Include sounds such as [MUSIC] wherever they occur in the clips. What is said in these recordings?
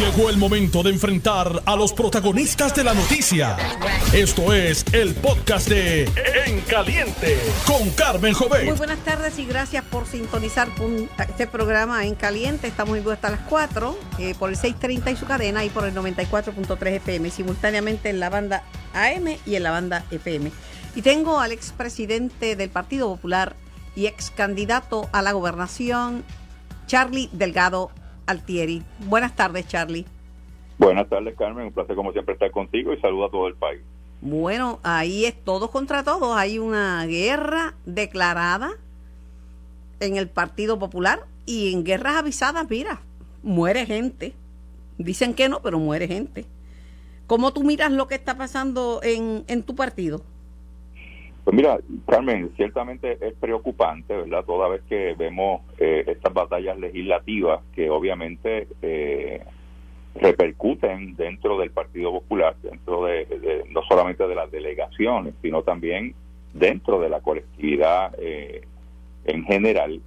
Llegó el momento de enfrentar a los protagonistas de la noticia. Esto es el podcast de En Caliente con Carmen Jovet. Muy buenas tardes y gracias por sintonizar este programa En Caliente. Estamos en vivo hasta las 4 eh, por el 630 y su cadena y por el 94.3 FM, simultáneamente en la banda AM y en la banda FM. Y tengo al expresidente del Partido Popular y ex candidato a la gobernación, Charlie Delgado Altieri. Buenas tardes, Charlie. Buenas tardes, Carmen. Un placer, como siempre, estar contigo y saludo a todo el país. Bueno, ahí es todos contra todos. Hay una guerra declarada en el Partido Popular y en guerras avisadas, mira, muere gente. Dicen que no, pero muere gente. ¿Cómo tú miras lo que está pasando en, en tu partido? Pues mira, Carmen, ciertamente es preocupante, ¿verdad? Toda vez que vemos eh, estas batallas legislativas que obviamente eh, repercuten dentro del Partido Popular, dentro de, no solamente de las delegaciones, sino también dentro de la colectividad eh, en general.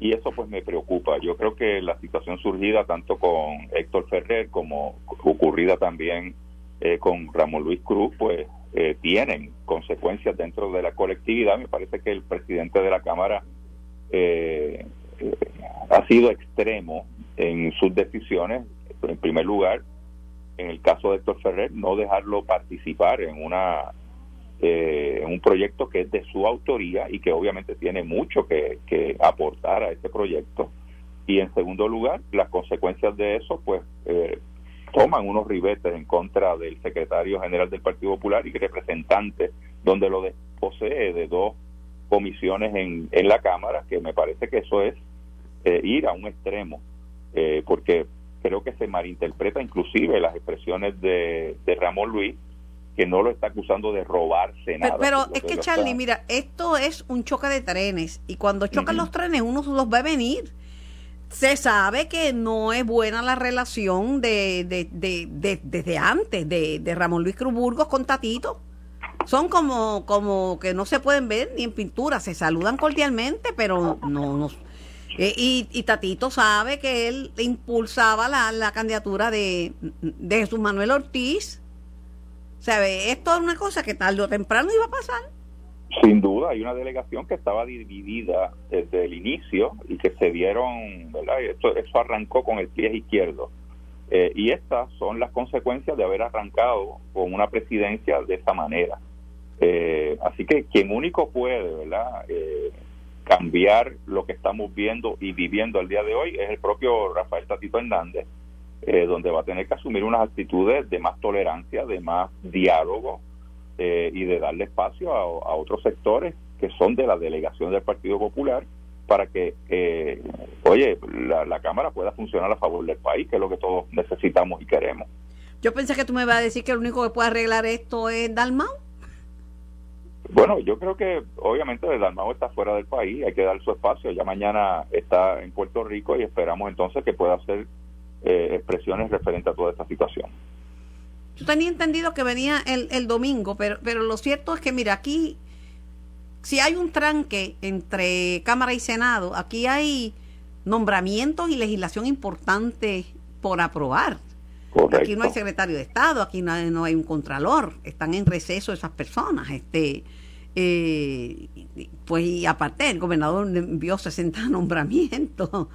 Y eso pues me preocupa. Yo creo que la situación surgida tanto con Héctor Ferrer como ocurrida también con Ramón Luis Cruz, pues eh, tienen consecuencias dentro de la colectividad. Me parece que el presidente de la Cámara eh, eh, ha sido extremo en sus decisiones. En primer lugar, en el caso de Héctor Ferrer, no dejarlo participar en una en un proyecto que es de su autoría y que obviamente tiene mucho que, que aportar a este proyecto. Y en segundo lugar, las consecuencias de eso, pues toman unos ribetes en contra del secretario general del Partido Popular y representante, donde lo posee de dos comisiones en, en la Cámara, que me parece que eso es eh, ir a un extremo, eh, porque creo que se malinterpreta inclusive las expresiones de, de Ramón Luis, que no lo está acusando de robarse nada. Pero, es que, Charlie, mira, esto es un choque de trenes y cuando chocan los trenes uno los va a venir se sabe que no es buena la relación de, desde antes de, Ramón Luis Cruz con Tatito. Son como, como que no se pueden ver ni en pintura, se saludan cordialmente, pero no, no eh, y, Tatito sabe que él impulsaba la, la candidatura de, de Jesús Manuel Ortiz. ¿Sabe? Esto es una cosa que tarde o temprano iba a pasar. Sin duda, hay una delegación que estaba dividida desde el inicio y que se dieron, ¿verdad? Eso, eso arrancó con el pie izquierdo. Eh, y estas son las consecuencias de haber arrancado con una presidencia de esa manera. Eh, así que quien único puede, ¿verdad? Eh, cambiar lo que estamos viendo y viviendo al día de hoy es el propio Rafael Tatito Hernández, donde va a tener que asumir unas actitudes de más tolerancia, de más diálogo, eh, y de darle espacio a, otros sectores que son de la delegación del Partido Popular para que, eh, oye, la, Cámara pueda funcionar a favor del país, que es lo que todos necesitamos y queremos. Yo pensé que tú me ibas a decir que el único que puede arreglar esto es Dalmau. Bueno, yo creo que obviamente Dalmau está fuera del país, hay que dar su espacio. Ya mañana está en Puerto Rico y esperamos entonces que pueda hacer eh, expresiones referentes a toda esta situación. Yo tenía entendido que venía el, el domingo, pero, pero lo cierto es que, mira, aquí, si hay un tranque entre Cámara y Senado, aquí hay nombramientos y legislación importante por aprobar. Aquí no hay secretario de Estado, aquí no hay, no hay un contralor, están en receso esas personas. Este, eh, pues y aparte, el gobernador envió 60 [LAUGHS] nombramientos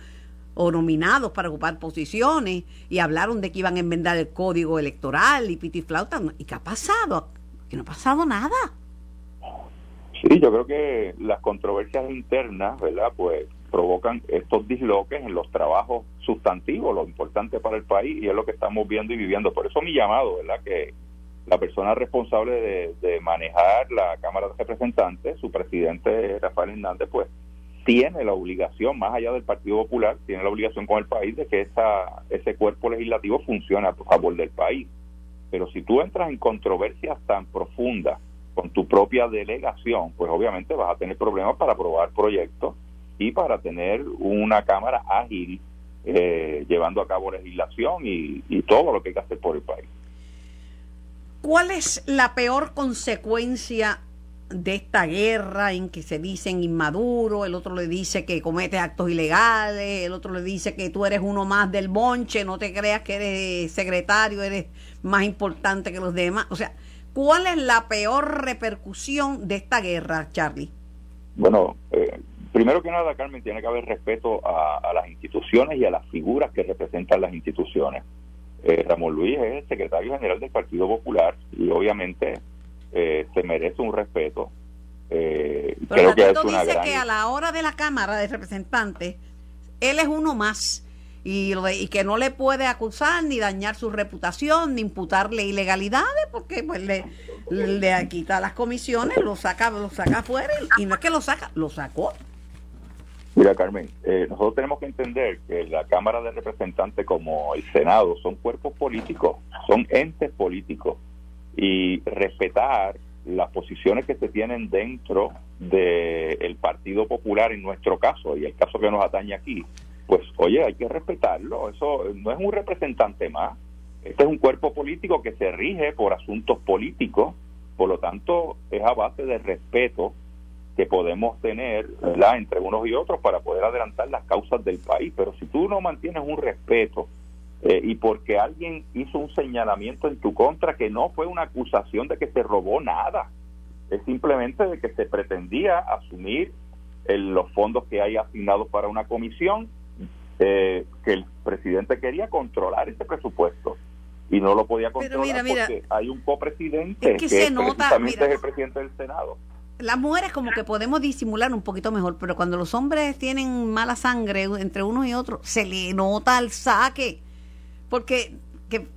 o nominados para ocupar posiciones y hablaron de que iban a enmendar el código electoral y piti flauta. ¿Y qué ha pasado? Que no ha pasado nada. Sí, yo creo que las controversias internas, ¿verdad? Pues provocan estos disloques en los trabajos sustantivos, lo importante para el país y es lo que estamos viendo y viviendo. Por eso mi llamado, ¿verdad? Que la persona responsable de, de manejar la Cámara de Representantes, su presidente Rafael Hernández, pues tiene la obligación, más allá del Partido Popular, tiene la obligación con el país de que esa, ese cuerpo legislativo funcione a favor del país. Pero si tú entras en controversias tan profundas con tu propia delegación, pues obviamente vas a tener problemas para aprobar proyectos y para tener una Cámara ágil eh, llevando a cabo legislación y, y todo lo que hay que hacer por el país. ¿Cuál es la peor consecuencia de esta guerra en que se dicen inmaduro, el otro le dice que comete actos ilegales, el otro le dice que tú eres uno más del bonche, no te creas que eres secretario, eres más importante que los demás. O sea, ¿cuál es la peor repercusión de esta guerra, Charlie? Bueno, eh, primero que nada, Carmen, tiene que haber respeto a, las instituciones y a las figuras que representan las instituciones. Eh, Ramón Luis es el secretario general del Partido Popular y obviamente eh, se merece un respeto. Eh, creo que es una dice que a la hora de la Cámara de Representantes, él es uno más y, y, que no le puede acusar ni dañar su reputación ni imputarle ilegalidades porque pues le, le quita las comisiones, lo saca, lo saca afuera y no es que lo saca, lo sacó. Mira, Carmen, eh, nosotros tenemos que entender que la Cámara de Representantes como el Senado son cuerpos políticos, son entes políticos y respetar las posiciones que se tienen dentro del Partido Popular en nuestro caso y el caso que nos atañe aquí, pues oye, hay que respetarlo, eso no es un representante más, este es un cuerpo político que se rige por asuntos políticos, por lo tanto es a base de respeto que podemos tener entre unos y otros para poder adelantar las causas del país, pero si tú no mantienes un respeto eh, y porque alguien hizo un señalamiento en tu contra que no fue una acusación de que se robó nada, es simplemente de que se pretendía asumir los fondos que hay asignados para una comisión, eh, que el presidente quería controlar ese presupuesto y no lo podía controlar porque hay un copresidente que, es precisamente el presidente del Senado. Las mujeres como que podemos disimular un poquito mejor, pero cuando los hombres tienen mala sangre entre uno y otro, se le nota el saque porque que,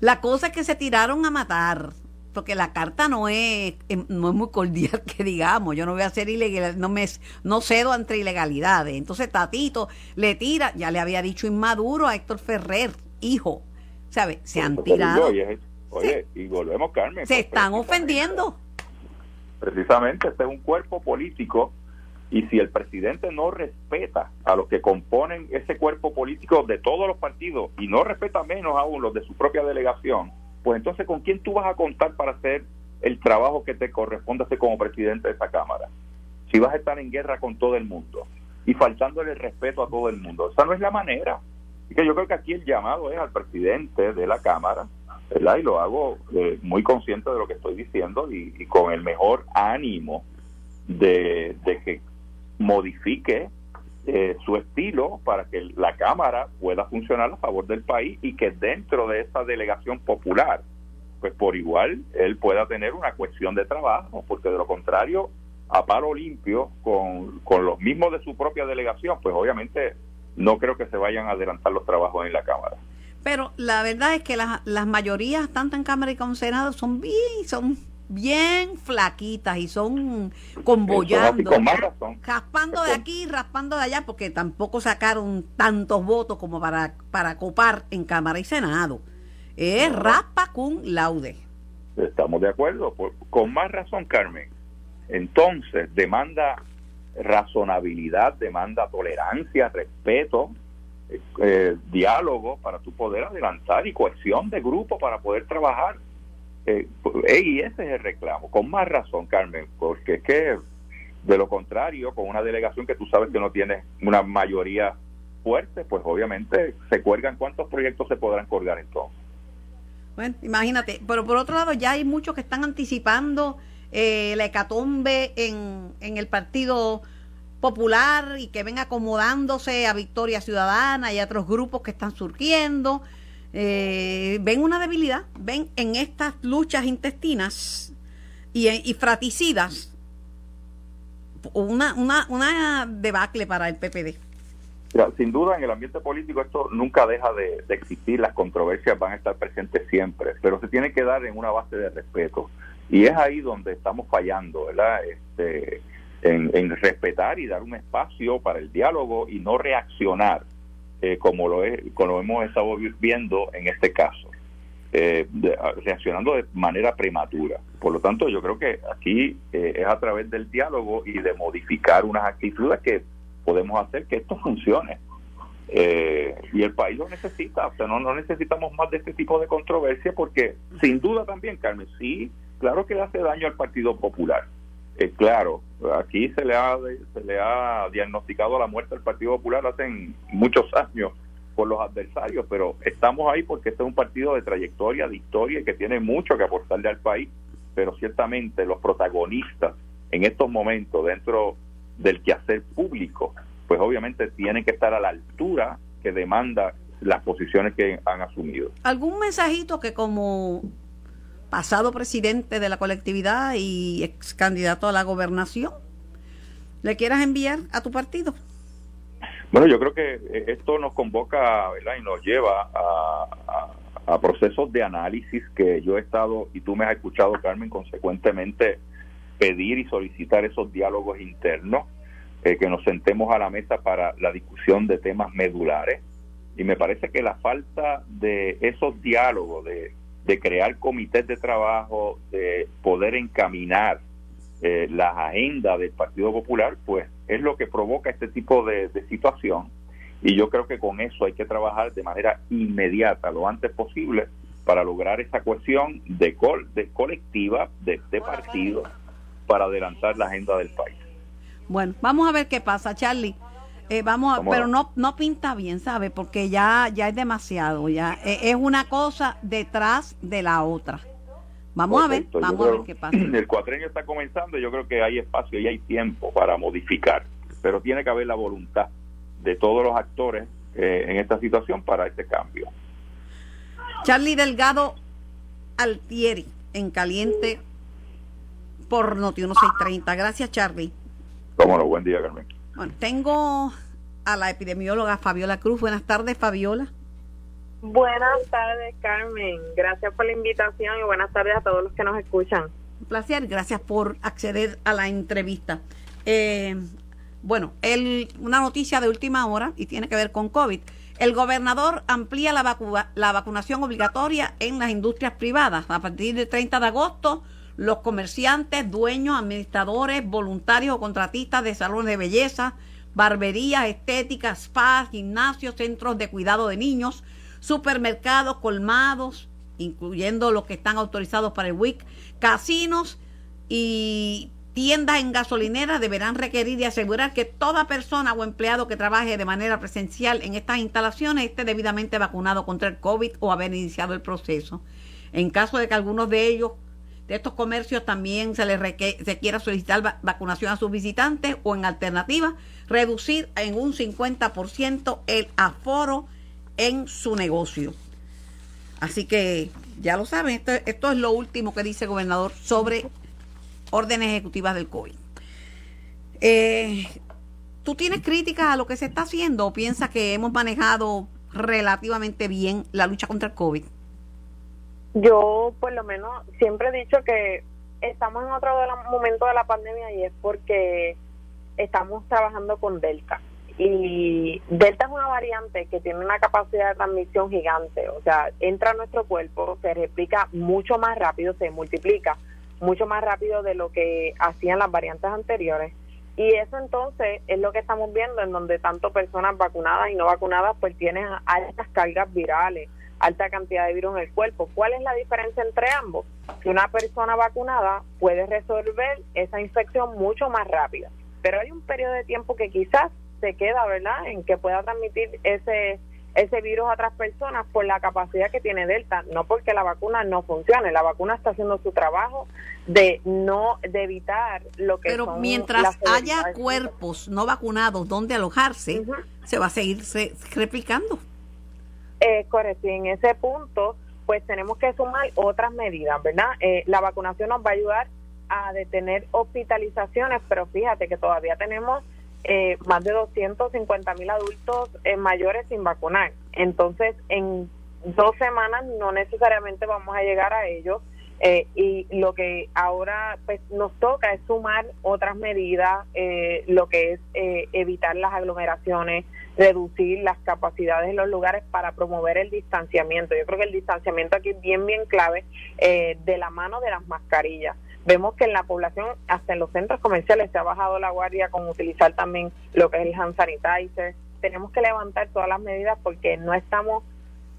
la cosa es que se tiraron a matar porque la carta no es no es muy cordial [LAUGHS] que digamos yo no voy a hacer ilegal no me no cedo entre ilegalidades. Entonces Tatito le tira ya le había dicho inmaduro a Héctor Ferrer hijo ¿sabe? se han tirado. oye, y volvemos Carmen se están ofendiendo. Precisamente este es un cuerpo político y si el presidente no respeta a los que componen ese cuerpo político de todos los partidos y no respeta menos aún los de su propia delegación, pues entonces ¿con quién tú vas a contar para hacer el trabajo que te corresponde hacer como presidente de esa Cámara? Si vas a estar en guerra con todo el mundo y faltándole el respeto a todo el mundo. Esa no es la manera. Y que yo creo que aquí el llamado es al presidente de la Cámara, ¿verdad? Y lo hago eh, muy consciente de lo que estoy diciendo y, con el mejor ánimo de que modifique eh, su estilo para que la Cámara pueda funcionar a favor del país y que dentro de esa delegación popular, pues por igual él pueda tener una cuestión de trabajo, porque de lo contrario, a paro limpio, con, con los mismos de su propia delegación, pues obviamente no creo que se vayan a adelantar los trabajos en la Cámara. Pero la verdad es que las, las mayorías, tanto en Cámara y como Senado, son bien, son bien flaquitas y son conbollando, raspando de aquí, raspando de allá, porque tampoco sacaron tantos votos como para, para copar en Cámara y Senado. Es raspa cum laude. Estamos de acuerdo, con más razón, Carmen. Entonces, demanda razonabilidad, demanda tolerancia, respeto, eh, diálogo para tu poder adelantar y cohesión de grupo para poder trabajar eh, y ese es el reclamo, con más razón, Carmen, porque es que de lo contrario, con una delegación que tú sabes que no tiene una mayoría fuerte, pues obviamente se cuelgan. Cuántos proyectos se podrán colgar entonces. Bueno, imagínate, pero por otro lado ya hay muchos que están anticipando eh, la hecatombe en, en el Partido Popular y que ven acomodándose a Victoria Ciudadana y a otros grupos que están surgiendo eh, ven una debilidad, ven en estas luchas intestinas y, y fraticidas una, una, una debacle para el PPD. sin duda en el ambiente político esto nunca deja de, existir, las controversias van a estar presentes siempre, pero se tiene que dar en una base de respeto. Y es ahí donde estamos fallando, ¿verdad? Este, en, en respetar y dar un espacio para el diálogo y no reaccionar eh, como, lo es, como hemos estado viendo en este caso, eh, reaccionando de manera prematura. Por lo tanto, yo creo que aquí eh, es a través del diálogo y de modificar unas actitudes que podemos hacer que esto funcione. y el país lo necesita, o sea, no, no necesitamos más de este tipo de controversia porque sin duda también, Carmen, sí claro que le hace daño al Partido Popular. Eh, claro, aquí se le ha se le ha diagnosticado la muerte al Partido Popular hace muchos años por los adversarios, pero estamos ahí porque este es un partido de trayectoria, de historia y que tiene mucho que aportarle al país, pero ciertamente los protagonistas en estos momentos dentro del quehacer público, pues obviamente tienen que estar a la altura que demanda las posiciones que han asumido. ¿Algún mensajito que como pasado presidente de la colectividad y ex candidato a la gobernación le quieras enviar a tu partido? Bueno, yo creo que eh, esto nos convoca y nos lleva a, a, procesos de análisis que yo he estado, y tú me has escuchado, Carmen, consecuentemente pedir y solicitar esos diálogos internos, eh, que nos sentemos a la mesa para la discusión de temas medulares. Y me parece que la falta de esos diálogos, de, de crear comités de trabajo, de poder encaminar eh, las agendas del Partido Popular, pues es lo que provoca este tipo de, situación. Y yo creo que con eso hay que trabajar de manera inmediata, lo antes posible, para lograr esa cohesión de, de colectiva, de, de partido, para adelantar la agenda del país. Bueno, vamos a ver qué pasa, Charlie. Eh, vamos, a, pero no no pinta bien, ¿sabe? Porque ya ya es demasiado, ya eh, es una cosa detrás de la otra. Vamos a ver, vamos a ver qué pasa. [CLEARS THROAT] El cuatrenio está comenzando y yo creo que hay espacio y hay tiempo para modificar, pero tiene que haber la voluntad de todos los actores eh, en esta situación para este cambio. Charlie Delgado Altieri, en caliente por Noti 1630. Gracias, Charlie. Cómo no, buen día, Carmen. Bueno, tengo a la epidemióloga Fabiola Cruz. Buenas tardes, Fabiola. Buenas tardes, Carmen. Gracias por la invitación y buenas tardes a todos los que nos escuchan. Un placer, gracias por acceder a la entrevista. Eh, bueno, el, una noticia de última hora y tiene que ver con COVID. El gobernador amplía la, la vacunación obligatoria en las industrias privadas. A partir del 30 de agosto, los comerciantes, dueños, administradores, voluntarios o contratistas de salones de belleza, barberías, estéticas, spas, gimnasios, centros de cuidado de niños, supermercados, colmados, incluyendo los que están autorizados para el WIC, casinos y tiendas en gasolineras deberán requerir y asegurar que toda persona o empleado que trabaje de manera presencial en estas instalaciones esté debidamente vacunado contra el COVID o haber iniciado el proceso. En caso de que algunos de ellos, estos comercios, también se les se quiera solicitar vacunación a sus visitantes o en alternativa, reducir en un 50% el aforo en su negocio. Así que ya lo saben, esto, esto es lo último que dice el gobernador sobre órdenes ejecutivas del COVID. Eh, ¿Tú tienes críticas a lo que se está haciendo o piensas que hemos manejado relativamente bien la lucha contra el COVID? Yo, por lo menos, siempre he dicho que estamos en otro momento de la pandemia y es porque estamos trabajando con Delta. Y Delta es una variante que tiene una capacidad de transmisión gigante, o sea, entra a nuestro cuerpo, se replica mucho más rápido, se multiplica mucho más rápido de lo que hacían las variantes anteriores. Y eso entonces es lo que estamos viendo, en donde tanto personas vacunadas y no vacunadas pues tienen altas cargas virales, alta cantidad de virus en el cuerpo. ¿Cuál es la diferencia entre ambos? Que una persona vacunada puede resolver esa infección mucho más rápida, pero hay un periodo de tiempo que quizás se queda, ¿verdad?, en que pueda transmitir ese ese virus a otras personas por la capacidad que tiene Delta, no porque la vacuna no funcione, la vacuna está haciendo su trabajo de no de evitar lo que Pero mientras haya cuerpos no vacunados donde alojarse, se va a seguir replicando. Eh, correcto, y en ese punto pues tenemos que sumar otras medidas, ¿verdad? Eh, la vacunación nos va a ayudar a detener hospitalizaciones, pero fíjate que todavía tenemos eh, más de 250 mil adultos eh, mayores sin vacunar. Entonces, en dos semanas no necesariamente vamos a llegar a ellos. Eh, y lo que ahora pues nos toca es sumar otras medidas, lo que es evitar las aglomeraciones, reducir las capacidades en los lugares para promover el distanciamiento. Yo creo que el distanciamiento aquí es bien, bien clave de la mano de las mascarillas. Vemos que en la población, hasta en los centros comerciales, se ha bajado la guardia con utilizar también lo que es el hand sanitizer. Tenemos que levantar todas las medidas porque no estamos,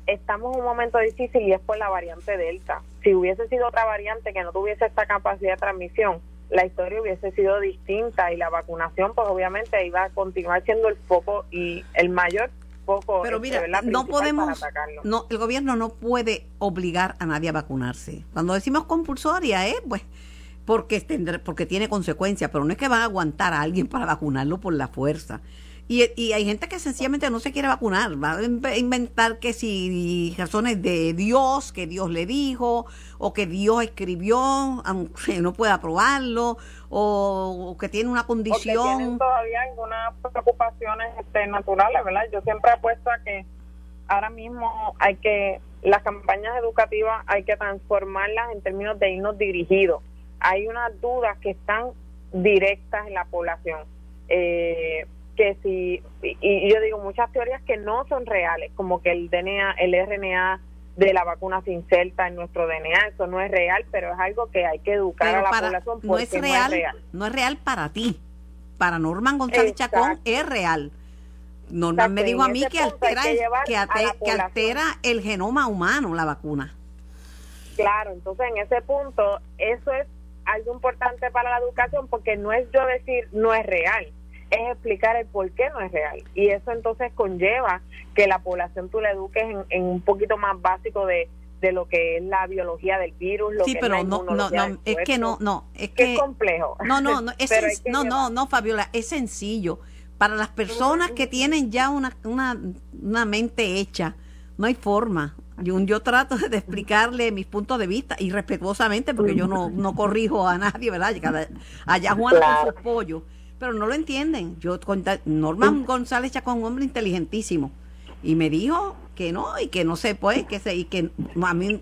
estamos en un momento difícil y es por la variante Delta. si hubiese sido otra variante que no tuviese esta capacidad de transmisión, la historia hubiese sido distinta y la vacunación pues obviamente iba a continuar siendo el foco y el mayor foco pero este, mira no podemos no el gobierno no puede obligar a nadie a vacunarse. Cuando decimos compulsoria es pues porque porque tiene consecuencias pero no es que van a aguantar a alguien para vacunarlo por la fuerza y, y, hay gente que sencillamente no se quiere vacunar, va a inventar que si razones de Dios, que Dios le dijo, o que Dios escribió, aunque no pueda probarlo, o, que tiene una condición. O que tienen todavía algunas preocupaciones este, naturales, ¿verdad? Yo siempre apuesto a que ahora mismo hay que, las campañas educativas hay que transformarlas en términos de irnos dirigidos. Hay unas dudas que están directas en la población. Eh, que si, y, yo digo muchas teorías que no son reales, como que el DNA, el RNA de la vacuna se inserta en nuestro DNA, eso no es real, pero es algo que hay que educar a la población no es, real, no es real, para ti, para Norman González Chacón es real. Norman me dijo a mí que altera, que, que altera el genoma humano la vacuna. Claro, entonces en ese punto eso es algo importante para la educación porque no es yo decir no es real, es explicar el por qué no es real. Y eso entonces conlleva que la población tú la eduques en, un poquito más básico de, de lo que es la biología del virus, lo sí, que pero es no, no, no, es que no, no, es que, es complejo. No, no, no, [LAUGHS] es no, no, no, Fabiola, es sencillo. Para las personas que tienen ya una, una, una mente hecha, no hay forma. Yo, yo trato de explicarle mis puntos de vista y respetuosamente, porque yo no, no corrijo a nadie, ¿verdad? Allá Juan con sus pollos pero no lo entienden. Yo Norman González Chacón, un hombre inteligentísimo, y me dijo que no, y que no se puede, que se, y que a mí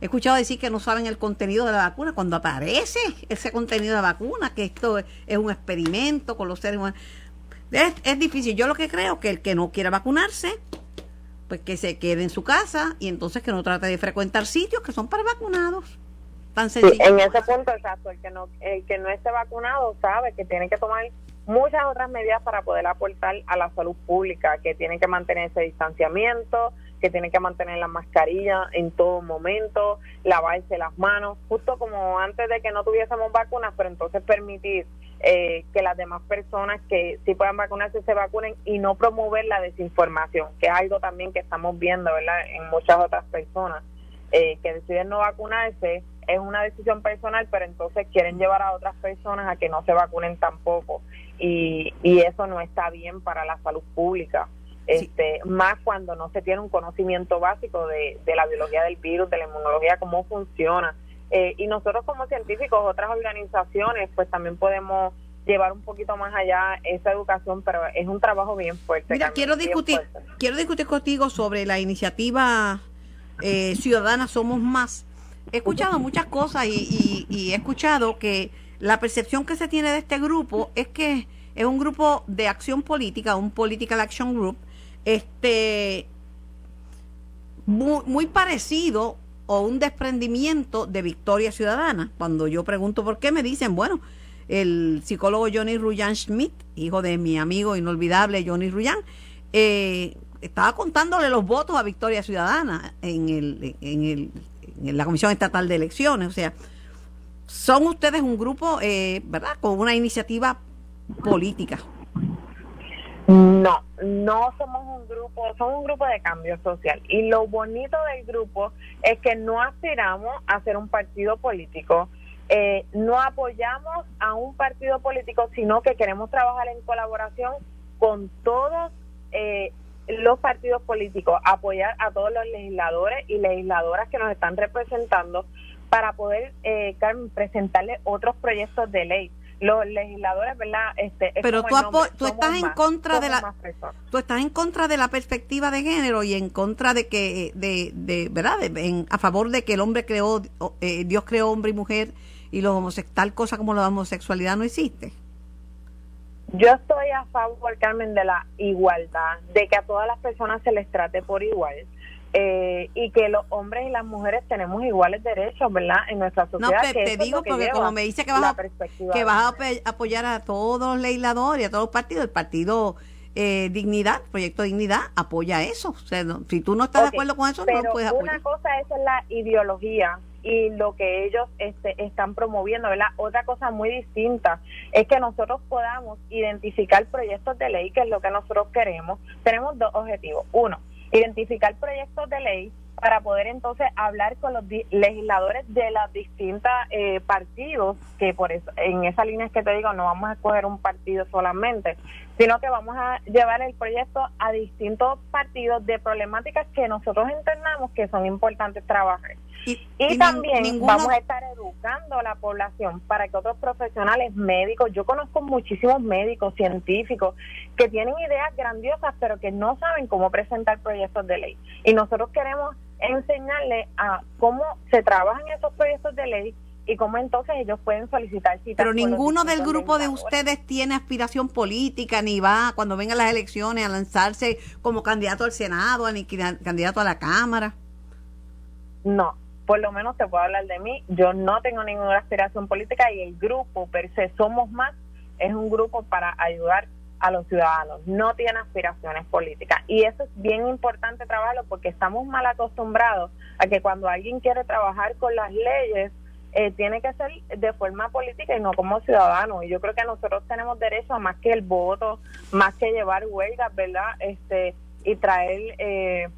he escuchado decir que no saben el contenido de la vacuna, cuando aparece ese contenido de la vacuna, que esto es un experimento con los seres humanos. Es, es difícil. Yo lo que creo que el que no quiera vacunarse, pues que se quede en su casa y entonces que no trate de frecuentar sitios que son para vacunados en ese punto, exacto, el que, no, el que no esté vacunado sabe que tiene que tomar muchas otras medidas para poder aportar a la salud pública, que tiene que mantener ese distanciamiento, que tiene que mantener la mascarilla en todo momento, lavarse las manos, justo como antes de que no tuviésemos vacunas, pero entonces permitir eh, que las demás personas que sí puedan vacunarse se vacunen y no promover la desinformación, que es algo también que estamos viendo ¿verdad? en muchas otras personas eh, que deciden no vacunarse es una decisión personal, pero entonces quieren llevar a otras personas a que no se vacunen tampoco. Y, y eso no está bien para la salud pública. Este, Más cuando no se tiene un conocimiento básico de, de la biología del virus, de la inmunología, cómo funciona. Eh, y nosotros como científicos, otras organizaciones, pues también podemos llevar un poquito más allá esa educación, pero es un trabajo bien fuerte. Mira, quiero discutir, quiero discutir contigo sobre la iniciativa eh, Ciudadana Somos Más, he escuchado muchas cosas y, he escuchado que la percepción que se tiene de este grupo es que es un grupo de acción política, un political action group, este muy, parecido o un desprendimiento de Victoria Ciudadana. Cuando yo pregunto por qué, me dicen, bueno, el psicólogo Johnny Ruyan Schmidt, hijo de mi amigo inolvidable Johnny Ruyan, eh, estaba contándole los votos a Victoria Ciudadana en el, en el la Comisión Estatal de Elecciones. O sea, son ustedes un grupo, eh, ¿verdad?, con una iniciativa política. No, no somos un grupo, somos un grupo de cambio social. Y lo bonito del grupo es que no aspiramos a ser un partido político, eh, no apoyamos a un partido político, sino que queremos trabajar en colaboración con todos eh, los partidos políticos, apoyar a todos los legisladores y legisladoras que nos están representando para poder eh, presentarle otros proyectos de ley. Los legisladores, ¿verdad? Este, Pero tú, tú estás en contra de la tú estás en contra de la perspectiva de género y en contra de que de, de verdad en, a favor de que el hombre creó eh, Dios creó hombre y mujer y los homosexuales tal cosa como la homosexualidad no existe. Yo estoy a favor, Carmen, de la igualdad, de que a todas las personas se les trate por igual. Eh, y que los hombres y las mujeres tenemos iguales derechos, ¿verdad? En nuestra sociedad. No, te, digo porque como me dice que vas, a, que vas a apoyar a todos los legisladores y a todos los partidos, el partido eh, Dignidad, Proyecto Dignidad, apoya eso. O sea, si tú no estás de acuerdo con eso, no puedes apoyar. Una cosa es la ideología y lo que ellos este, están promoviendo, ¿verdad? Otra cosa muy distinta es que nosotros podamos identificar proyectos de ley, que es lo que nosotros queremos. Tenemos dos objetivos. Uno, identificar proyectos de ley para poder entonces hablar con los legisladores de los distintos eh, partidos, que por eso, en esa línea es que te digo, no vamos a escoger un partido solamente, sino que vamos a llevar el proyecto a distintos partidos de problemáticas que nosotros entendamos que son importantes trabajar. Y, también vamos a estar educando a la población para que otros profesionales médicos, yo conozco muchísimos médicos, científicos, que tienen ideas grandiosas, pero que no saben cómo presentar proyectos de ley. Y nosotros queremos enseñarles a cómo se trabajan esos proyectos de ley y cómo entonces ellos pueden solicitar citas. Pero ninguno del grupo de ustedes tiene aspiración política, ni va cuando vengan las elecciones a lanzarse como candidato al Senado, ni candidato a la Cámara. No, por lo menos te puedo hablar de mí. Yo no tengo ninguna aspiración política y el grupo per se Somos Más es un grupo para ayudar a los ciudadanos, no tiene aspiraciones políticas. Y eso es bien importante trabajarlo porque estamos mal acostumbrados a que cuando alguien quiere trabajar con las leyes, eh, tiene que ser de forma política y no como ciudadano. Y yo creo que nosotros tenemos derecho a más que el voto, más que llevar huelgas, ¿verdad? Este, y traer eh,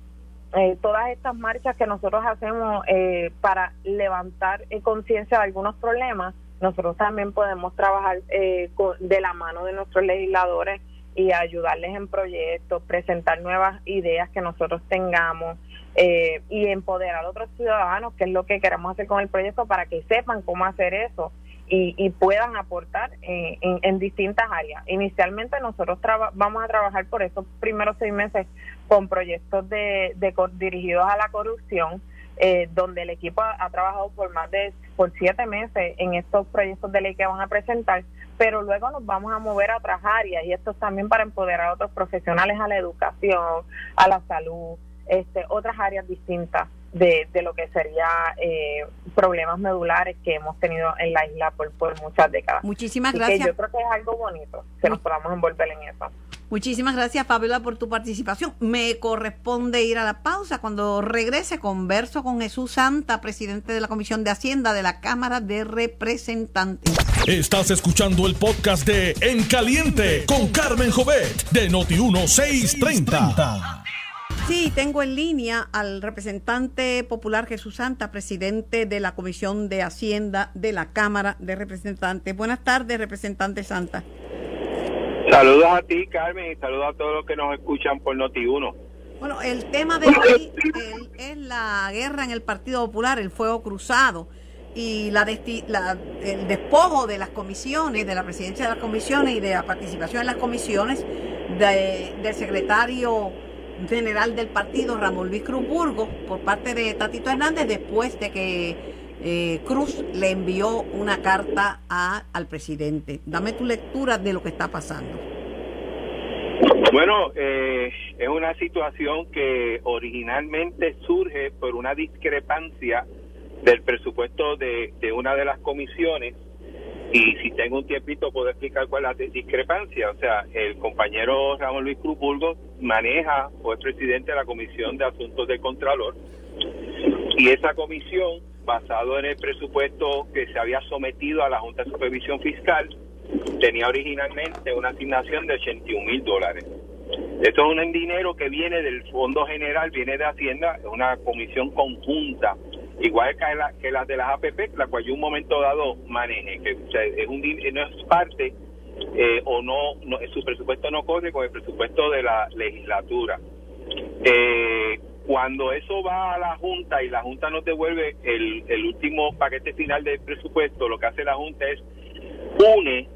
eh, todas estas marchas que nosotros hacemos eh, para levantar eh, conciencia de algunos problemas, nosotros también podemos trabajar de la mano de nuestros legisladores y ayudarles en proyectos, presentar nuevas ideas que nosotros tengamos y empoderar a otros ciudadanos, que es lo que queremos hacer con el proyecto, para que sepan cómo hacer eso y, puedan aportar en, distintas áreas. Inicialmente nosotros vamos a trabajar por estos primeros seis meses con proyectos de, dirigidos a la corrupción, eh, donde el equipo ha, trabajado por más de por siete meses en estos proyectos de ley que van a presentar, pero luego nos vamos a mover a otras áreas y esto es también para empoderar a otros profesionales a la educación, a la salud, este, otras áreas distintas de, de lo que sería eh, problemas medulares que hemos tenido en la isla por, por muchas décadas. Muchísimas gracias. yo creo que es algo bonito que nos podamos envolver en eso. Muchísimas gracias, Fabiola, por tu participación. Me corresponde ir a la pausa. Cuando regrese, converso con Jesús Santa, presidente de la Comisión de Hacienda de la Cámara de Representantes. Estás escuchando el podcast de En Caliente con Carmen Jovet de Noti1630. Sí, tengo en línea al representante popular Jesús Santa, presidente de la Comisión de Hacienda de la Cámara de Representantes. Buenas tardes, representante Santa. Saludos a ti, Carmen, y saludos a todos los que nos escuchan por Noti1. Bueno, el tema de hoy es la guerra en el Partido Popular, el fuego cruzado y la, el despojo de las comisiones, de la presidencia de las comisiones y de la participación en las comisiones del secretario general del partido, Ramón Luis Cruz Burgos, por parte de Tatito Hernández, después de que eh, Cruz le envió una carta a, al presidente. Dame tu lectura de lo que está pasando. Bueno, eh, es una situación que originalmente surge por una discrepancia del presupuesto de, de una de las comisiones y si tengo un tiempito puedo explicar cuál es la discrepancia. O sea, el compañero Ramón Luis Cruz Burgos maneja o es presidente de la Comisión de Asuntos del Contralor y esa comisión, basado en el presupuesto que se había sometido a la Junta de Supervisión Fiscal, tenía originalmente una asignación de 81 mil dólares. Esto es un dinero que viene del Fondo General, viene de Hacienda, es una comisión conjunta igual que, la, que las de las APP, la cual yo un momento dado maneje, que es un, no es parte eh, o no, no, su presupuesto no corre con el presupuesto de la legislatura. Eh, cuando eso va a la Junta y la Junta nos devuelve el, el último paquete final del presupuesto, lo que hace la Junta es une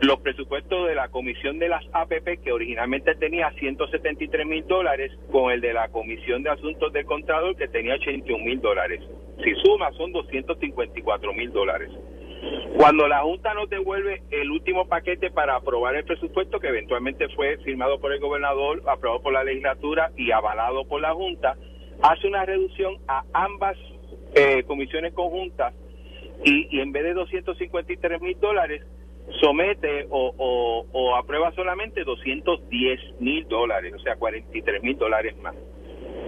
los presupuestos de la Comisión de las APP, que originalmente tenía 173 mil dólares, con el de la Comisión de Asuntos del Contralor, que tenía 81 mil dólares. Si suma, son 254 mil dólares. Cuando la Junta nos devuelve el último paquete para aprobar el presupuesto, que eventualmente fue firmado por el gobernador, aprobado por la legislatura y avalado por la Junta, hace una reducción a ambas eh, comisiones conjuntas y, y en vez de 253 mil dólares, somete o, o, aprueba solamente 210 mil dólares, o sea, 43 mil dólares más.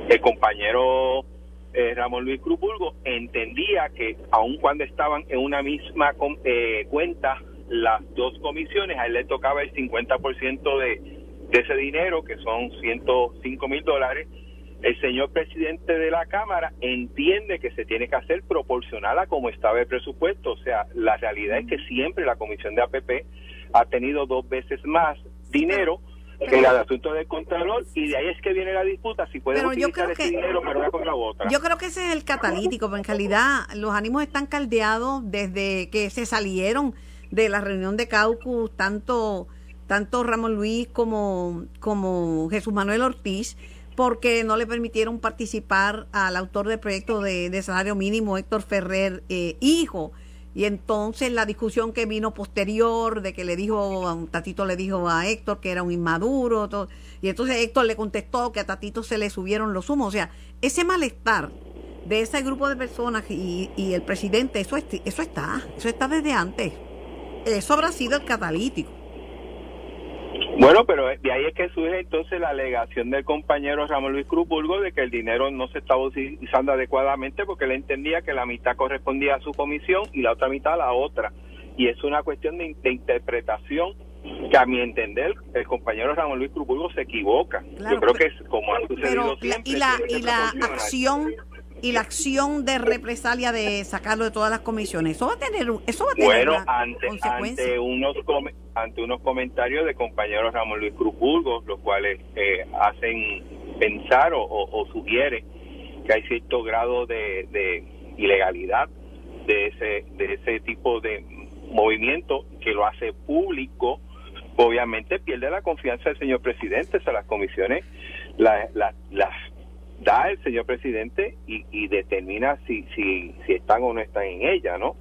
El compañero eh, Ramón Luis Crupulgo entendía que aun cuando estaban en una misma eh, cuenta las dos comisiones, a él le tocaba el 50% de, de ese dinero, que son 105 mil dólares, el señor presidente de la Cámara entiende que se tiene que hacer proporcional a cómo estaba el presupuesto. O sea, la realidad es que siempre la Comisión de APP ha tenido dos veces más dinero que el asunto del Contralor y de ahí es que viene la disputa si puede utilizar ese dinero para una cosa u otra. Yo creo que ese es el catalítico, pero en realidad los ánimos están caldeados desde que se salieron de la reunión de caucus tanto tanto Ramón Luis como, como Jesús Manuel Ortiz porque no le permitieron participar al autor del proyecto de, salario mínimo, Héctor Ferrer, eh, hijo. Y entonces la discusión que vino posterior de que le dijo, Tatito le dijo a Héctor que era un inmaduro, y entonces Héctor le contestó que a Tatito se le subieron los humos. O sea, ese malestar de ese grupo de personas y, y el presidente, eso, eso está, eso está desde antes. Eso habrá sido el catalítico. Bueno, pero de ahí es que surge entonces la alegación del compañero Ramón Luis Cruz de que el dinero no se estaba utilizando adecuadamente porque él entendía que la mitad correspondía a su comisión y la otra mitad a la otra. Y es una cuestión de, interpretación que a mi entender el compañero Ramón Luis Cruz se equivoca. Yo creo que es como ha sucedido siempre. y la, y la acción y la acción de represalia de sacarlo de todas las comisiones. Eso va a tener, eso va a tener bueno, ante, ante unos ante unos comentarios de compañeros Ramón Luis Cruzburgo, los cuales eh, hacen pensar o, o, sugiere que hay cierto grado de, de ilegalidad de ese de ese tipo de movimiento que lo hace público obviamente pierde la confianza del señor presidente o sea las comisiones las da el señor presidente y, determina si, si, si están o no están en ella, ¿no?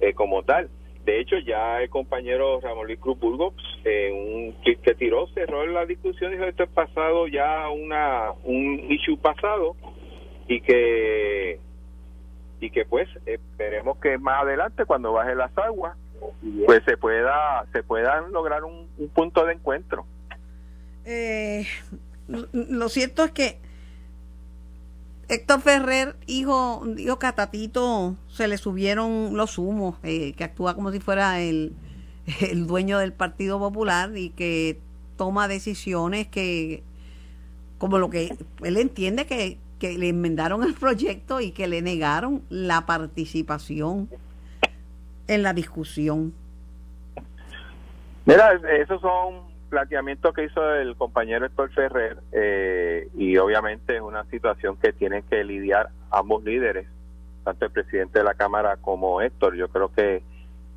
Eh, como tal. De hecho, ya el compañero Ramón Luis Cruz Burgos, eh, un que, que tiró, cerró la discusión, dijo esto es pasado ya una un issue pasado y que y que pues esperemos que más adelante cuando baje las aguas pues se pueda se puedan lograr un, un punto de encuentro. Eh, lo cierto es que Héctor Ferrer, hijo, dijo que se le subieron los humos, eh, que actúa como si fuera el, [LAUGHS] el dueño del Partido Popular y que toma decisiones que, como lo que él entiende que, que le enmendaron el proyecto y que le negaron la participación en la discusión. Mira, esos son planteamiento que hizo el compañero Héctor Ferrer eh, y obviamente es una situación que tienen que lidiar ambos líderes, tanto el presidente de la Cámara como Héctor. Yo creo que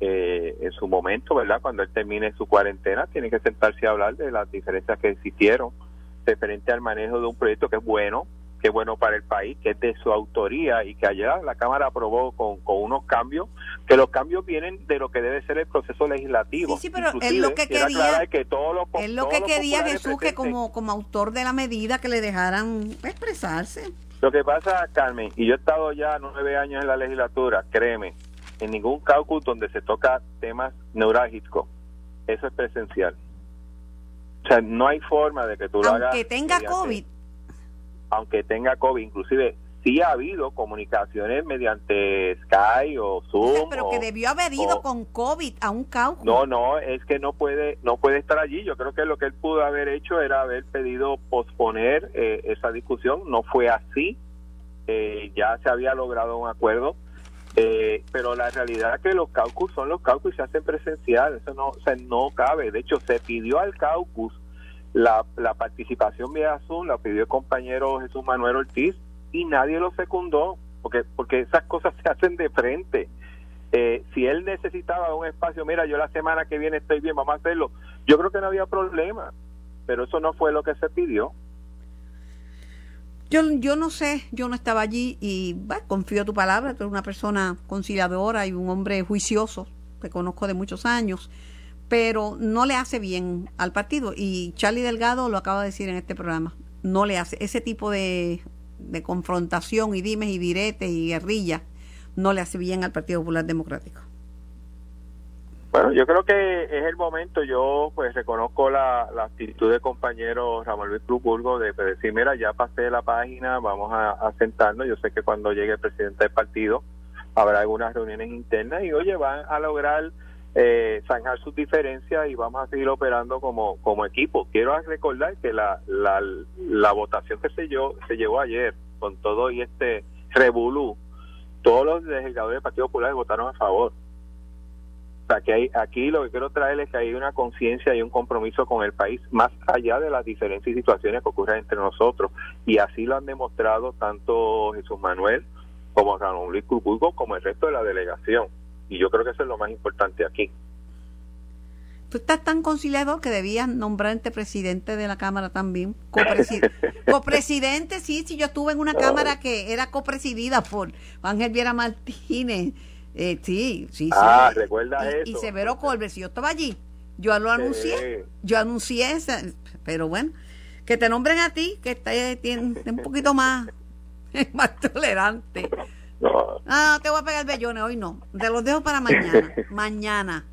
eh, en su momento, ¿verdad? Cuando él termine su cuarentena, tiene que sentarse a hablar de las diferencias que existieron referente al manejo de un proyecto que es bueno, que es bueno para el país, que es de su autoría y que allá la Cámara aprobó con, con unos cambios, que los cambios vienen de lo que debe ser el proceso legislativo. Sí, sí pero es lo que quería, que lo que quería Jesús, que como, como autor de la medida que le dejaran expresarse. Lo que pasa, Carmen, y yo he estado ya nueve años en la legislatura, créeme, en ningún caucus donde se toca temas neurálgicos, eso es presencial. O sea, no hay forma de que tú lo hagas. Aunque tenga COVID aunque tenga COVID, inclusive sí ha habido comunicaciones mediante Sky o Zoom. pero que debió haber ido con COVID a un caucus. No, no, es que no puede, no puede estar allí. Yo creo que lo que él pudo haber hecho era haber pedido posponer eh, esa discusión. No fue así. Eh, ya se había logrado un acuerdo. Eh, pero la realidad es que los caucus son los caucus y se hacen presencial. Eso no, o no cabe. De hecho, se pidió al caucus la, la participación vía Zoom la pidió el compañero Jesús Manuel Ortiz y nadie lo secundó, porque, porque esas cosas [LAUGHS] se hacen de frente. Eh, si él necesitaba un espacio, mira, yo la semana que viene estoy bien, vamos a hacerlo, yo creo que no había problema, pero eso no fue lo que se pidió. Yo, yo no sé, yo no estaba allí y confío en tu palabra, tú eres una persona conciliadora y un hombre juicioso, te conozco de muchos años pero no le hace bien al partido. Y Charlie Delgado lo acaba de decir en este programa, no le hace ese tipo de, confrontación y dimes y diretes y guerrillas, no le hace bien al Partido Popular Democrático. Bueno, yo creo que es el momento, yo pues reconozco la, actitud del compañero Ramón Luis Cruz de decir, mira, ya pasé la página, vamos a, sentarnos, yo sé que cuando llegue el presidente del partido habrá algunas reuniones internas y oye, van a lograr eh, zanjar sus diferencias y vamos a seguir operando como, como equipo. Quiero recordar que la, la, la votación que se, llevó, se llevó ayer con todo y este revolú, todos los legisladores del Partido Popular votaron a favor que hay, aquí lo que quiero traer es que hay una conciencia y un compromiso con el país más allá de las diferentes situaciones que ocurren entre nosotros. Y así lo han demostrado tanto Jesús Manuel como Ramón Luis Cucugo como el resto de la delegación. Y yo creo que eso es lo más importante aquí. Tú estás tan conciliador que debías nombrarte presidente de la Cámara también. [LAUGHS] copresidente, sí, sí, yo estuve en una Cámara que era copresidida por Ángel Viera Martínez eh, sí, sí, ah, recuerda y, eso. Y Severo Colbert, si yo estaba allí, yo lo anuncié, yo anuncié esa, pero bueno, que te nombren a ti, que tiene, un poquito más, [LAUGHS] más tolerante. No. Ah, te voy a pegar bellones, hoy no. Te los dejo para mañana. [LAUGHS] mañana.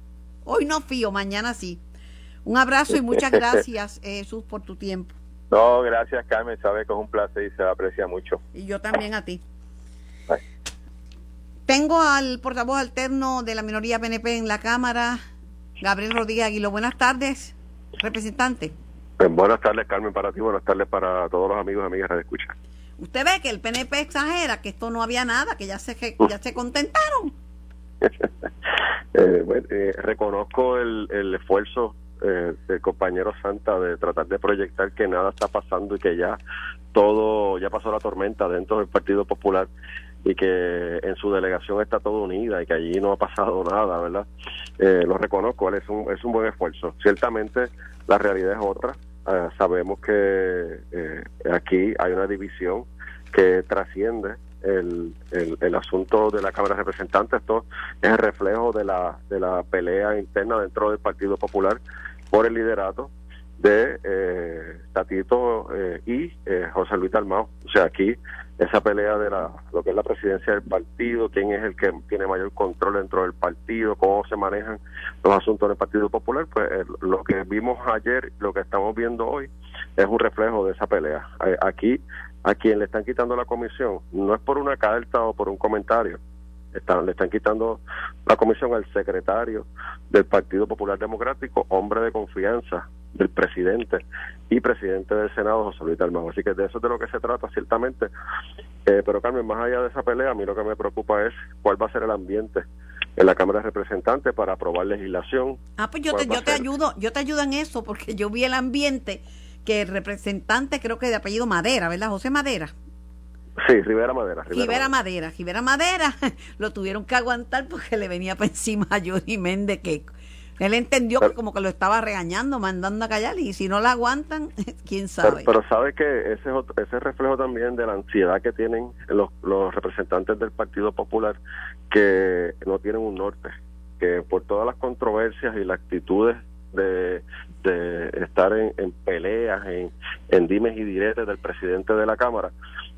Hoy no fío, mañana sí. Un abrazo y muchas gracias, [LAUGHS] Jesús, por tu tiempo. No, gracias, Carmen. Sabe que es un placer y se aprecia mucho. Y yo también a ti. Tengo al portavoz alterno de la minoría PNP en la Cámara, Gabriel Rodríguez Aguilo. Buenas tardes, representante. Pues buenas tardes, Carmen, para ti, buenas tardes para todos los amigos y amigas de escucha. Usted ve que el PNP exagera, que esto no había nada, que ya se, ya se contentaron. [LAUGHS] Eh, eh, reconozco el, el esfuerzo eh, del compañero Santa de tratar de proyectar que nada está pasando y que ya todo, ya pasó la tormenta dentro del Partido Popular y que en su delegación está todo unida y que allí no ha pasado nada, ¿verdad? Eh, lo reconozco, es un, es un buen esfuerzo. Ciertamente la realidad es otra. Eh, sabemos que eh, aquí hay una división que trasciende el, el, el, asunto de la Cámara de Representantes. Esto es el reflejo de la, de la pelea interna dentro del Partido Popular por el liderato de eh, Tatito eh, y eh, José Luis Dalmao. O sea, aquí esa pelea de la, lo que es la presidencia del partido, quién es el que tiene mayor control dentro del partido, cómo se manejan los asuntos del Partido Popular, pues lo que vimos ayer, lo que estamos viendo hoy, es un reflejo de esa pelea. Aquí, a quien le están quitando la comisión, no es por una carta o por un comentario, están, le están quitando la comisión al secretario del Partido Popular Democrático, hombre de confianza del presidente y presidente del Senado, José Luis Dalmau. Así que de eso es de lo que se trata, ciertamente. Eh, pero Carmen, más allá de esa pelea, a mí lo que me preocupa es cuál va a ser el ambiente en la Cámara de Representantes para aprobar legislación. Ah, pues yo te, yo te ayudo, yo te ayudo en eso, porque yo vi el ambiente que el representante, creo que de apellido Madera, ¿verdad? José Madera, Sí, Rivera Madera. Rivera, Madera. Rivera Madera [LAUGHS] lo tuvieron que aguantar porque le venía para encima a Johnny Méndez que él entendió que como que lo estaba regañando, mandando a callar y si no la aguantan, [LAUGHS] quién sabe. Pero, sabe que ese es ese reflejo también de la ansiedad que tienen los, los representantes del Partido Popular que no tienen un norte, que por todas las controversias y las actitudes de, de estar en, en peleas, en, en dimes y diretes del presidente de la Cámara,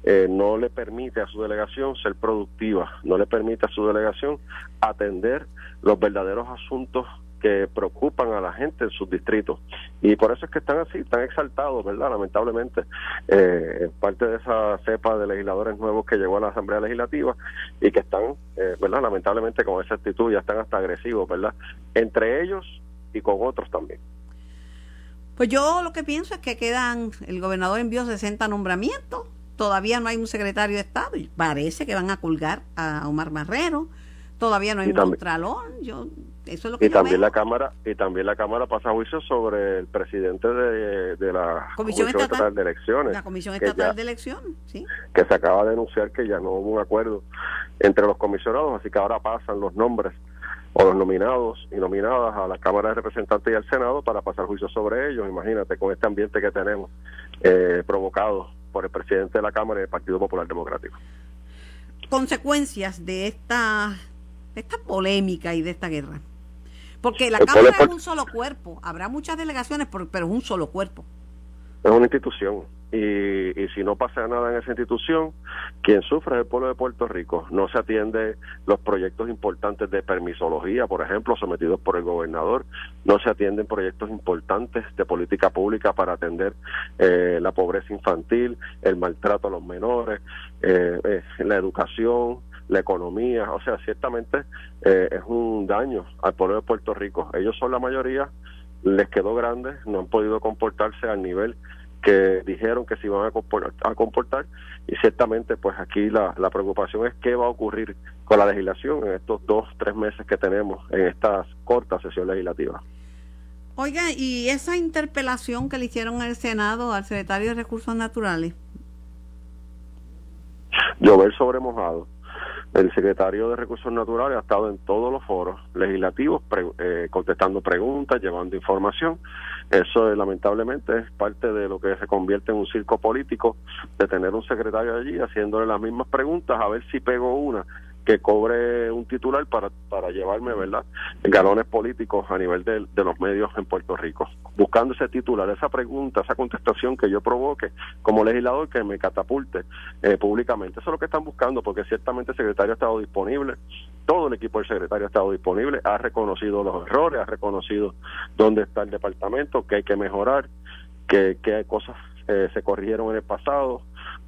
eh, no le permite a su delegación ser productiva, no le permite a su delegación atender los verdaderos asuntos que preocupan a la gente en sus distritos. Y por eso es que están así, están exaltados, ¿verdad? Lamentablemente, eh, parte de esa cepa de legisladores nuevos que llegó a la Asamblea Legislativa y que están, eh, ¿verdad? Lamentablemente con esa actitud ya están hasta agresivos, ¿verdad? Entre ellos y con otros también. Pues yo lo que pienso es que quedan, el gobernador envió 60 nombramientos todavía no hay un secretario de Estado y parece que van a colgar a Omar Marrero. Todavía no hay un contralor. Yo, eso es lo que y también la cámara y también la cámara pasa juicio sobre el presidente de, la comisión, estatal, de elecciones la comisión estatal de elecciones sí que se acaba de denunciar que ya no hubo un acuerdo entre los comisionados así que ahora pasan los nombres o los nominados y nominadas a la Cámara de Representantes y al Senado para pasar juicio sobre ellos. Imagínate con este ambiente que tenemos eh, provocado por el presidente de la Cámara y del Partido Popular Democrático. Consecuencias de esta, esta polémica y de esta guerra. Porque la Cámara es un solo cuerpo. Habrá muchas delegaciones, pero es un solo cuerpo. Es una institución y, y, si no pasa nada en esa institución, quien sufre es el pueblo de Puerto Rico. No se atiende los proyectos importantes de permisología, por ejemplo, sometidos por el gobernador. No se atienden proyectos importantes de política pública para atender eh, la pobreza infantil, el maltrato a los menores, eh, eh, la educación, la economía. O sea, ciertamente es un daño al pueblo de Puerto Rico. Ellos son la mayoría, les quedó grande, no han podido comportarse al nivel que dijeron que se iban a comportar, y ciertamente pues aquí la, la, preocupación es qué va a ocurrir con la legislación en estos dos, tres meses que tenemos en esta corta sesión legislativa. Oiga, ¿y esa interpelación que le hicieron el Senado al secretario de Recursos Naturales? Llover sobre mojado. El secretario de Recursos Naturales ha estado en todos los foros legislativos eh, contestando preguntas, llevando información. Eso lamentablemente es parte de lo que se convierte en un circo político de tener un secretario allí haciéndole las mismas preguntas a ver si pego una que cobre un titular para, para llevarme, ¿verdad?, galones políticos a nivel de, los medios en Puerto Rico. Buscando ese titular, esa pregunta, esa contestación que yo provoque como legislador que me catapulte eh, públicamente. Eso es lo que están buscando, porque ciertamente el secretario ha estado disponible, todo el equipo del secretario ha estado disponible, ha reconocido los errores, ha reconocido dónde está el departamento, que hay que mejorar, que, que hay cosas eh, se corrigieron en el pasado,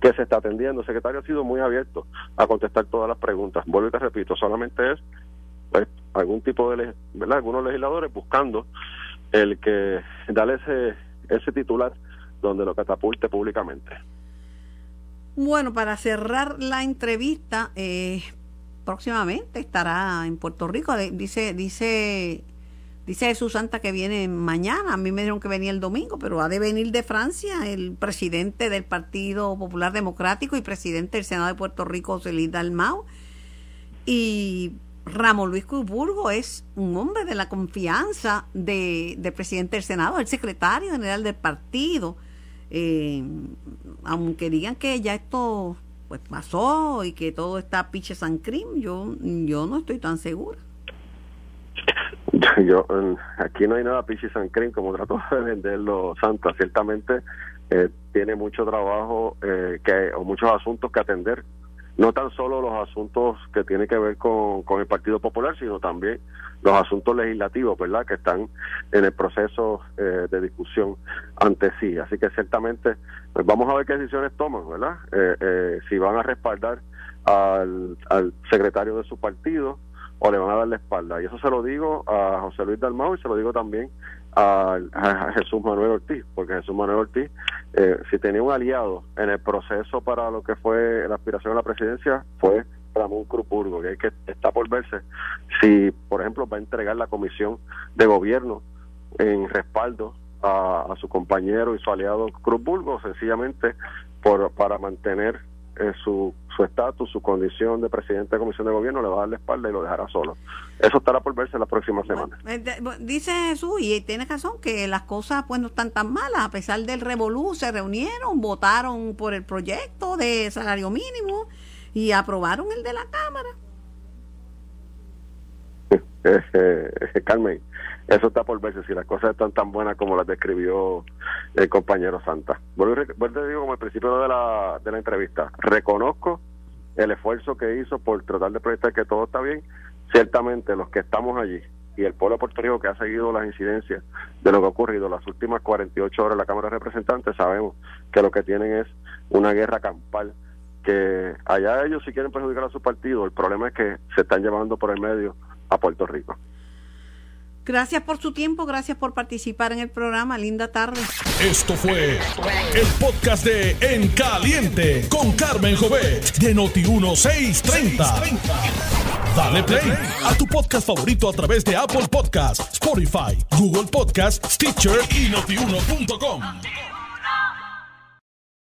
que se está atendiendo. El secretario ha sido muy abierto a contestar todas las preguntas. Vuelvo y te repito, solamente es pues, algún tipo de, ¿verdad? Algunos legisladores buscando el que darle ese, ese titular donde lo catapulte públicamente. Bueno, para cerrar la entrevista, eh, próximamente estará en Puerto Rico. Dice, dice Dice Jesús Santa que viene mañana. A mí me dijeron que venía el domingo, pero ha de venir de Francia el presidente del Partido Popular Democrático y presidente del Senado de Puerto Rico, José Luis Dalmau. Y Ramón Luis Cuburgo es un hombre de la confianza de, del presidente del Senado, el secretario general del partido. Eh, aunque digan que ya esto pues pasó y que todo está piche san yo, yo no estoy tan segura. [LAUGHS] Yo, aquí no hay nada pichis and como trato de venderlo Santa. Ciertamente eh, tiene mucho trabajo eh, que o muchos asuntos que atender. No tan solo los asuntos que tienen que ver con, con el Partido Popular, sino también los asuntos legislativos, ¿verdad? Que están en el proceso eh, de discusión ante sí. Así que ciertamente pues vamos a ver qué decisiones toman, ¿verdad? si van a respaldar al, al secretario de su partido, o le van a dar la espalda. Y eso se lo digo a José Luis Dalmau y se lo digo también a, Jesús Manuel Ortiz, porque Jesús Manuel Ortiz, eh, si tenía un aliado en el proceso para lo que fue la aspiración a la presidencia, fue Ramón Crupurgo, que, que está por verse si, por ejemplo, va a entregar la comisión de gobierno en respaldo a, su compañero y su aliado Cruz sencillamente por, para mantener su su estatus, su condición de presidente de comisión de gobierno, le va a dar la espalda y lo dejará solo. Eso estará por verse la próxima semana. Eh, dice Jesús, y tiene razón, que las cosas pues no están tan malas, a pesar del revolú, se reunieron, votaron por el proyecto de salario mínimo y aprobaron el de la Cámara. [LAUGHS] Carmen, eso está por verse si las cosas están tan buenas como las describió el compañero Santa. Vuelvo, como al principio de la, de la entrevista, reconozco el esfuerzo que hizo por tratar de proyectar que todo está bien. Ciertamente los que estamos allí y el pueblo de Puerto Rico que ha seguido las incidencias de lo que ha ocurrido las últimas 48 horas en la Cámara de Representantes sabemos que lo que tienen es una guerra campal que allá ellos si quieren perjudicar a su partido, el problema es que se están llevando por el medio a Puerto Rico. Gracias por su tiempo, gracias por participar en el programa. Linda tarde. Esto fue el podcast de En Caliente con Carmen Jovet de Noti1630. Dale play a tu podcast favorito a través de Apple Podcasts, Spotify, Google Podcasts, Stitcher y notiuno.com.